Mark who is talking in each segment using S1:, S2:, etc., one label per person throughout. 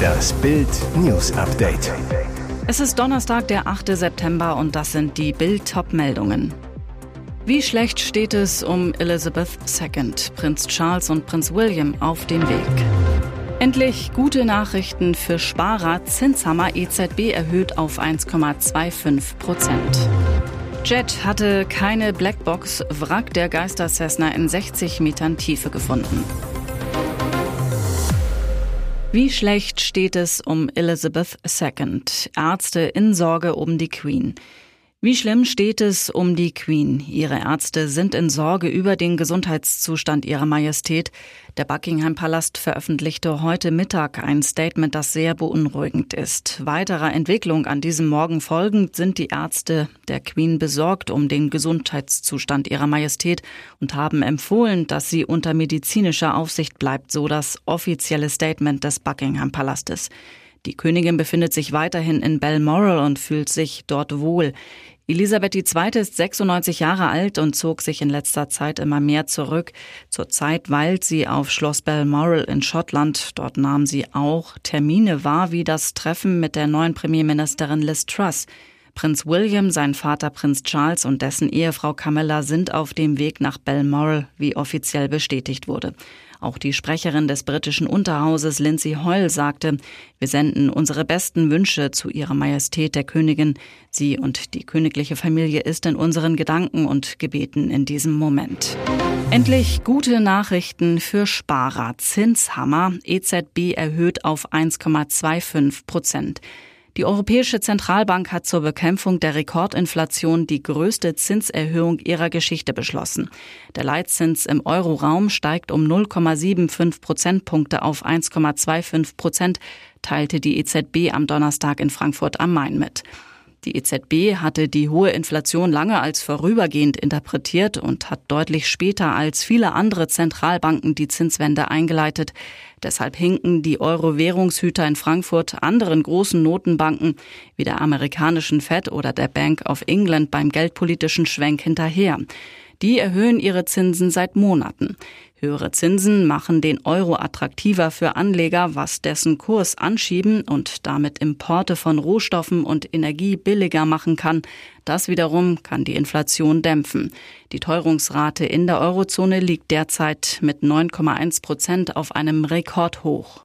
S1: Das Bild News Update.
S2: Es ist Donnerstag, der 8. September und das sind die Bild top meldungen Wie schlecht steht es um Elizabeth II, Prinz Charles und Prinz William auf dem Weg? Endlich gute Nachrichten für Sparer. Zinshammer EZB erhöht auf 1,25 Prozent. Jet hatte keine Blackbox, Wrack der Geister Cessna in 60 Metern Tiefe gefunden. Wie schlecht steht es um Elizabeth II? Ärzte in Sorge um die Queen. Wie schlimm steht es um die Queen? Ihre Ärzte sind in Sorge über den Gesundheitszustand ihrer Majestät. Der Buckingham Palast veröffentlichte heute Mittag ein Statement, das sehr beunruhigend ist. Weiterer Entwicklung an diesem Morgen folgend sind die Ärzte der Queen besorgt um den Gesundheitszustand ihrer Majestät und haben empfohlen, dass sie unter medizinischer Aufsicht bleibt, so das offizielle Statement des Buckingham Palastes. Die Königin befindet sich weiterhin in Balmoral und fühlt sich dort wohl. Elisabeth II. ist 96 Jahre alt und zog sich in letzter Zeit immer mehr zurück. Zurzeit weilt sie auf Schloss Balmoral in Schottland. Dort nahm sie auch Termine wahr, wie das Treffen mit der neuen Premierministerin Liz Truss. Prinz William, sein Vater Prinz Charles und dessen Ehefrau Camilla sind auf dem Weg nach Balmoral, wie offiziell bestätigt wurde. Auch die Sprecherin des britischen Unterhauses Lindsay Hoyle sagte, wir senden unsere besten Wünsche zu ihrer Majestät der Königin. Sie und die königliche Familie ist in unseren Gedanken und Gebeten in diesem Moment. Endlich gute Nachrichten für Sparer. Zinshammer. EZB erhöht auf 1,25 Prozent. Die Europäische Zentralbank hat zur Bekämpfung der Rekordinflation die größte Zinserhöhung ihrer Geschichte beschlossen. Der Leitzins im Euroraum steigt um 0,75 Prozentpunkte auf 1,25 Prozent, teilte die EZB am Donnerstag in Frankfurt am Main mit. Die EZB hatte die hohe Inflation lange als vorübergehend interpretiert und hat deutlich später als viele andere Zentralbanken die Zinswende eingeleitet. Deshalb hinken die Euro-Währungshüter in Frankfurt anderen großen Notenbanken wie der amerikanischen Fed oder der Bank of England beim geldpolitischen Schwenk hinterher. Die erhöhen ihre Zinsen seit Monaten. Höhere Zinsen machen den Euro attraktiver für Anleger, was dessen Kurs anschieben und damit Importe von Rohstoffen und Energie billiger machen kann. Das wiederum kann die Inflation dämpfen. Die Teuerungsrate in der Eurozone liegt derzeit mit 9,1 Prozent auf einem Rekordhoch.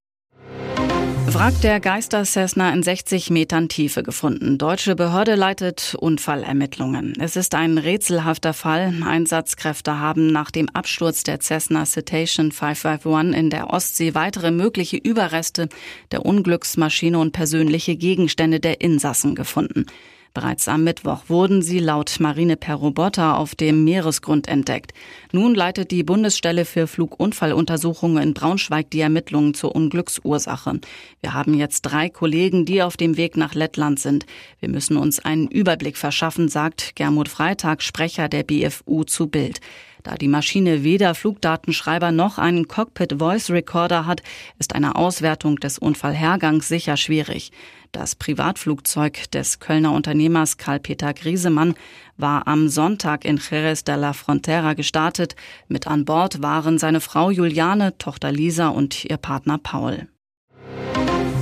S2: Wrack der Geister Cessna in 60 Metern Tiefe gefunden. Deutsche Behörde leitet Unfallermittlungen. Es ist ein rätselhafter Fall. Einsatzkräfte haben nach dem Absturz der Cessna Citation 551 in der Ostsee weitere mögliche Überreste der Unglücksmaschine und persönliche Gegenstände der Insassen gefunden. Bereits am Mittwoch wurden sie laut Marine per Roboter auf dem Meeresgrund entdeckt. Nun leitet die Bundesstelle für Flugunfalluntersuchungen in Braunschweig die Ermittlungen zur Unglücksursache. Wir haben jetzt drei Kollegen, die auf dem Weg nach Lettland sind. Wir müssen uns einen Überblick verschaffen, sagt Germut Freitag, Sprecher der BFU zu Bild. Da die Maschine weder Flugdatenschreiber noch einen Cockpit Voice Recorder hat, ist eine Auswertung des Unfallhergangs sicher schwierig. Das Privatflugzeug des Kölner Unternehmers Karl-Peter Griesemann war am Sonntag in Jerez de la Frontera gestartet. Mit an Bord waren seine Frau Juliane, Tochter Lisa und ihr Partner Paul.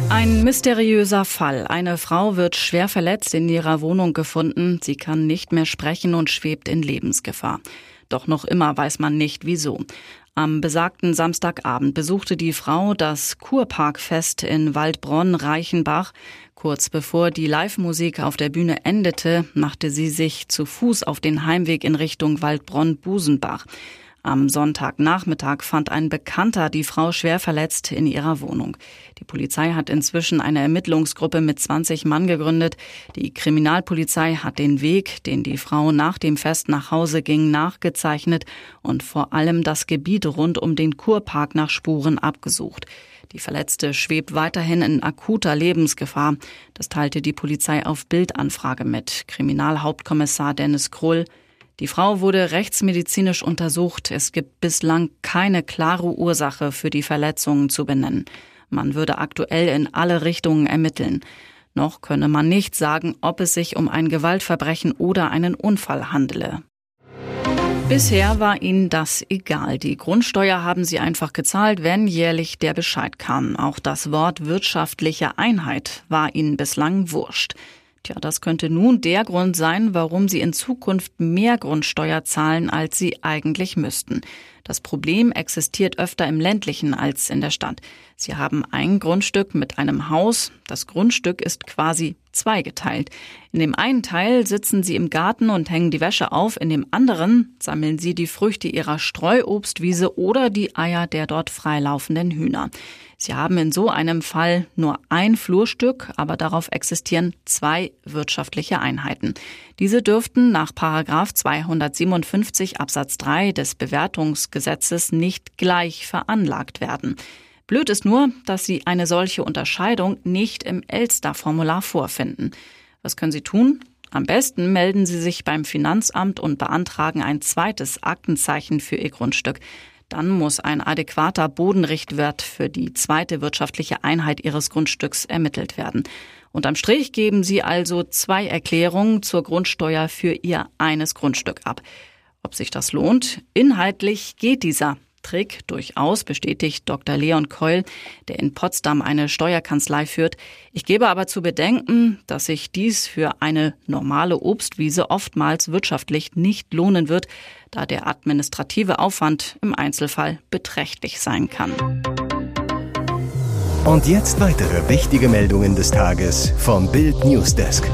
S2: Ein mysteriöser Fall. Eine Frau wird schwer verletzt in ihrer Wohnung gefunden. Sie kann nicht mehr sprechen und schwebt in Lebensgefahr. Doch noch immer weiß man nicht wieso. Am besagten Samstagabend besuchte die Frau das Kurparkfest in Waldbronn-Reichenbach. Kurz bevor die Live-Musik auf der Bühne endete, machte sie sich zu Fuß auf den Heimweg in Richtung Waldbronn-Busenbach. Am Sonntagnachmittag fand ein Bekannter die Frau schwer verletzt in ihrer Wohnung. Die Polizei hat inzwischen eine Ermittlungsgruppe mit 20 Mann gegründet. Die Kriminalpolizei hat den Weg, den die Frau nach dem Fest nach Hause ging, nachgezeichnet und vor allem das Gebiet rund um den Kurpark nach Spuren abgesucht. Die Verletzte schwebt weiterhin in akuter Lebensgefahr. Das teilte die Polizei auf Bildanfrage mit. Kriminalhauptkommissar Dennis Krull die Frau wurde rechtsmedizinisch untersucht. Es gibt bislang keine klare Ursache für die Verletzungen zu benennen. Man würde aktuell in alle Richtungen ermitteln. Noch könne man nicht sagen, ob es sich um ein Gewaltverbrechen oder einen Unfall handele. Bisher war ihnen das egal. Die Grundsteuer haben sie einfach gezahlt, wenn jährlich der Bescheid kam. Auch das Wort wirtschaftliche Einheit war ihnen bislang wurscht. Tja, das könnte nun der Grund sein, warum sie in Zukunft mehr Grundsteuer zahlen, als sie eigentlich müssten. Das Problem existiert öfter im ländlichen als in der Stadt. Sie haben ein Grundstück mit einem Haus. Das Grundstück ist quasi zweigeteilt. In dem einen Teil sitzen sie im Garten und hängen die Wäsche auf, in dem anderen sammeln sie die Früchte ihrer Streuobstwiese oder die Eier der dort freilaufenden Hühner. Sie haben in so einem Fall nur ein Flurstück, aber darauf existieren zwei wirtschaftliche Einheiten. Diese dürften nach Paragraph 257 Absatz 3 des Bewertungsgesetzes nicht gleich veranlagt werden. Blöd ist nur, dass Sie eine solche Unterscheidung nicht im Elster-Formular vorfinden. Was können Sie tun? Am besten melden Sie sich beim Finanzamt und beantragen ein zweites Aktenzeichen für Ihr Grundstück. Dann muss ein adäquater Bodenrichtwert für die zweite wirtschaftliche Einheit Ihres Grundstücks ermittelt werden. Unterm Strich geben Sie also zwei Erklärungen zur Grundsteuer für Ihr eines Grundstück ab. Ob sich das lohnt? Inhaltlich geht dieser Trick durchaus, bestätigt Dr. Leon Keul, der in Potsdam eine Steuerkanzlei führt. Ich gebe aber zu bedenken, dass sich dies für eine normale Obstwiese oftmals wirtschaftlich nicht lohnen wird, da der administrative Aufwand im Einzelfall beträchtlich sein kann.
S1: Und jetzt weitere wichtige Meldungen des Tages vom Bild Newsdesk.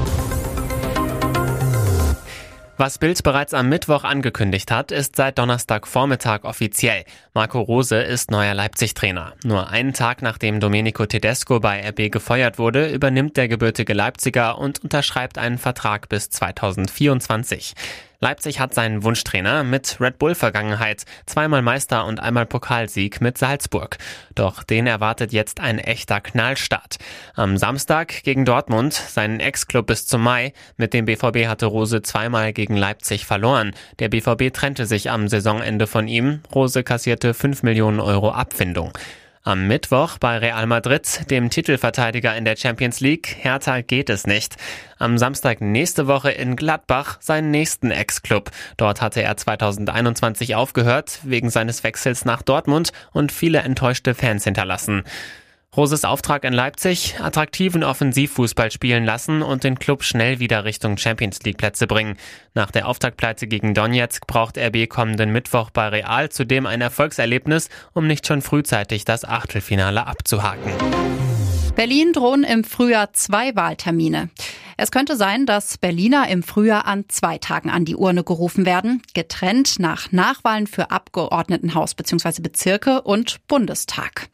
S3: Was Bild bereits am Mittwoch angekündigt hat, ist seit Donnerstagvormittag offiziell. Marco Rose ist neuer Leipzig-Trainer. Nur einen Tag nachdem Domenico Tedesco bei RB gefeuert wurde, übernimmt der gebürtige Leipziger und unterschreibt einen Vertrag bis 2024. Leipzig hat seinen Wunschtrainer mit Red Bull-Vergangenheit, zweimal Meister und einmal Pokalsieg mit Salzburg. Doch den erwartet jetzt ein echter Knallstart. Am Samstag gegen Dortmund, seinen Ex-Club bis zum Mai. Mit dem BVB hatte Rose zweimal gegen Leipzig verloren. Der BVB trennte sich am Saisonende von ihm. Rose kassierte 5 Millionen Euro Abfindung. Am Mittwoch bei Real Madrid, dem Titelverteidiger in der Champions League, Hertha geht es nicht. Am Samstag nächste Woche in Gladbach seinen nächsten Ex-Club. Dort hatte er 2021 aufgehört, wegen seines Wechsels nach Dortmund und viele enttäuschte Fans hinterlassen. Roses Auftrag in Leipzig, attraktiven Offensivfußball spielen lassen und den Club schnell wieder Richtung Champions League Plätze bringen. Nach der Auftaktpleite gegen Donetsk braucht RB kommenden Mittwoch bei Real zudem ein Erfolgserlebnis, um nicht schon frühzeitig das Achtelfinale abzuhaken.
S4: Berlin drohen im Frühjahr zwei Wahltermine. Es könnte sein, dass Berliner im Frühjahr an zwei Tagen an die Urne gerufen werden, getrennt nach Nachwahlen für Abgeordnetenhaus bzw. Bezirke und Bundestag.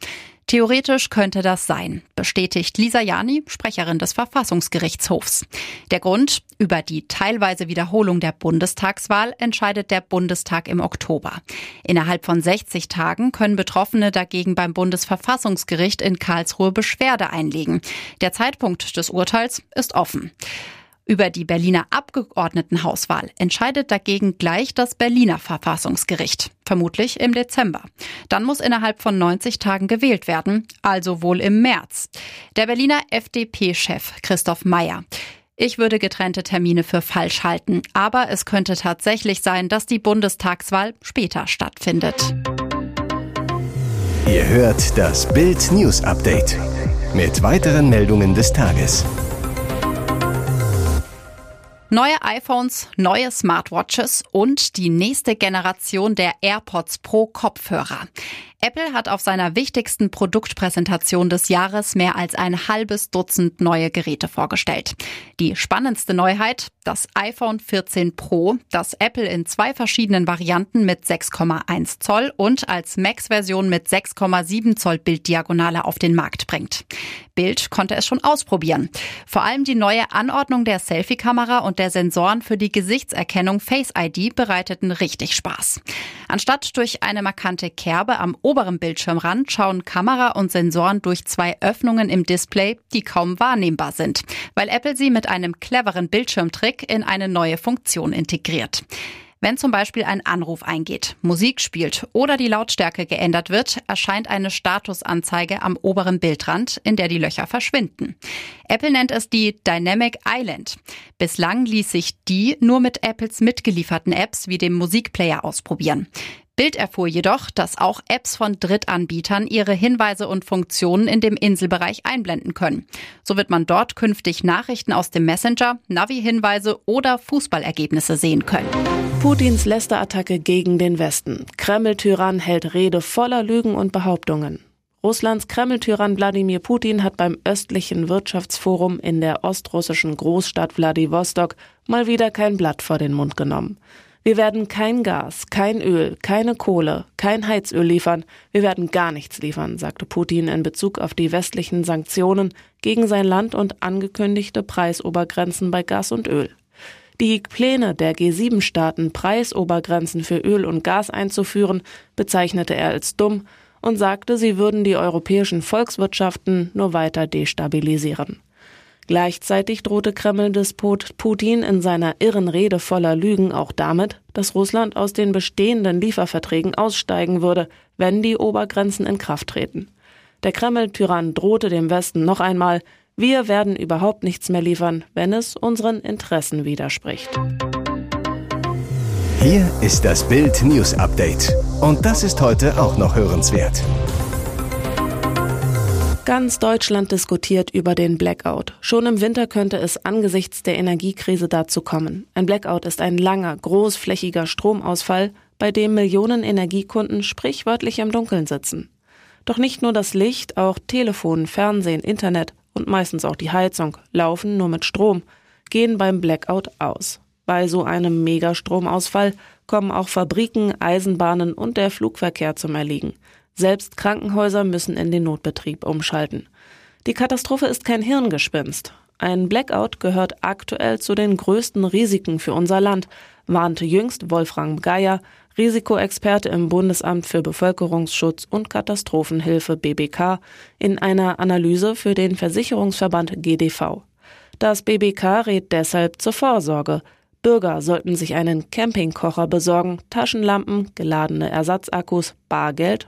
S4: Theoretisch könnte das sein, bestätigt Lisa Jani, Sprecherin des Verfassungsgerichtshofs. Der Grund, über die teilweise Wiederholung der Bundestagswahl entscheidet der Bundestag im Oktober. Innerhalb von 60 Tagen können Betroffene dagegen beim Bundesverfassungsgericht in Karlsruhe Beschwerde einlegen. Der Zeitpunkt des Urteils ist offen. Über die Berliner Abgeordnetenhauswahl entscheidet dagegen gleich das Berliner Verfassungsgericht, vermutlich im Dezember. Dann muss innerhalb von 90 Tagen gewählt werden, also wohl im März. Der Berliner FDP-Chef Christoph Meyer. Ich würde getrennte Termine für falsch halten, aber es könnte tatsächlich sein, dass die Bundestagswahl später stattfindet.
S1: Ihr hört das Bild News Update mit weiteren Meldungen des Tages.
S4: Neue iPhones, neue Smartwatches und die nächste Generation der AirPods Pro Kopfhörer. Apple hat auf seiner wichtigsten Produktpräsentation des Jahres mehr als ein halbes Dutzend neue Geräte vorgestellt. Die spannendste Neuheit, das iPhone 14 Pro, das Apple in zwei verschiedenen Varianten mit 6,1 Zoll und als Max-Version mit 6,7 Zoll Bilddiagonale auf den Markt bringt. Bild konnte es schon ausprobieren. Vor allem die neue Anordnung der Selfie-Kamera und der Sensoren für die Gesichtserkennung Face ID bereiteten richtig Spaß. Anstatt durch eine markante Kerbe am oberen Bildschirmrand schauen Kamera und Sensoren durch zwei Öffnungen im Display, die kaum wahrnehmbar sind, weil Apple sie mit einem cleveren Bildschirmtrick in eine neue Funktion integriert. Wenn zum Beispiel ein Anruf eingeht, Musik spielt oder die Lautstärke geändert wird, erscheint eine Statusanzeige am oberen Bildrand, in der die Löcher verschwinden. Apple nennt es die Dynamic Island. Bislang ließ sich die nur mit Apples mitgelieferten Apps wie dem Musikplayer ausprobieren. Bild erfuhr jedoch, dass auch Apps von Drittanbietern ihre Hinweise und Funktionen in dem Inselbereich einblenden können. So wird man dort künftig Nachrichten aus dem Messenger, Navi-Hinweise oder Fußballergebnisse sehen können.
S5: Putins Lästerattacke gegen den Westen. Kreml-Tyrann hält Rede voller Lügen und Behauptungen. Russlands Kreml-Tyrann Wladimir Putin hat beim östlichen Wirtschaftsforum in der ostrussischen Großstadt Wladiwostok mal wieder kein Blatt vor den Mund genommen. Wir werden kein Gas, kein Öl, keine Kohle, kein Heizöl liefern. Wir werden gar nichts liefern, sagte Putin in Bezug auf die westlichen Sanktionen gegen sein Land und angekündigte Preisobergrenzen bei Gas und Öl. Die Pläne der G7-Staaten, Preisobergrenzen für Öl und Gas einzuführen, bezeichnete er als dumm und sagte, sie würden die europäischen Volkswirtschaften nur weiter destabilisieren. Gleichzeitig drohte Kreml-Despot Putin in seiner irren Rede voller Lügen auch damit, dass Russland aus den bestehenden Lieferverträgen aussteigen würde, wenn die Obergrenzen in Kraft treten. Der Kreml-Tyrann drohte dem Westen noch einmal, wir werden überhaupt nichts mehr liefern, wenn es unseren Interessen widerspricht.
S1: Hier ist das Bild News Update. Und das ist heute auch noch hörenswert.
S5: Ganz Deutschland diskutiert über den Blackout. Schon im Winter könnte es angesichts der Energiekrise dazu kommen. Ein Blackout ist ein langer, großflächiger Stromausfall, bei dem Millionen Energiekunden sprichwörtlich im Dunkeln sitzen. Doch nicht nur das Licht, auch Telefon, Fernsehen, Internet und meistens auch die Heizung laufen nur mit Strom, gehen beim Blackout aus. Bei so einem Megastromausfall kommen auch Fabriken, Eisenbahnen und der Flugverkehr zum Erliegen. Selbst Krankenhäuser müssen in den Notbetrieb umschalten. Die Katastrophe ist kein Hirngespinst. Ein Blackout gehört aktuell zu den größten Risiken für unser Land, warnte jüngst Wolfram Geier, Risikoexperte im Bundesamt für Bevölkerungsschutz und Katastrophenhilfe BBK, in einer Analyse für den Versicherungsverband GDV. Das BBK rät deshalb zur Vorsorge. Bürger sollten sich einen Campingkocher besorgen, Taschenlampen, geladene Ersatzakkus, Bargeld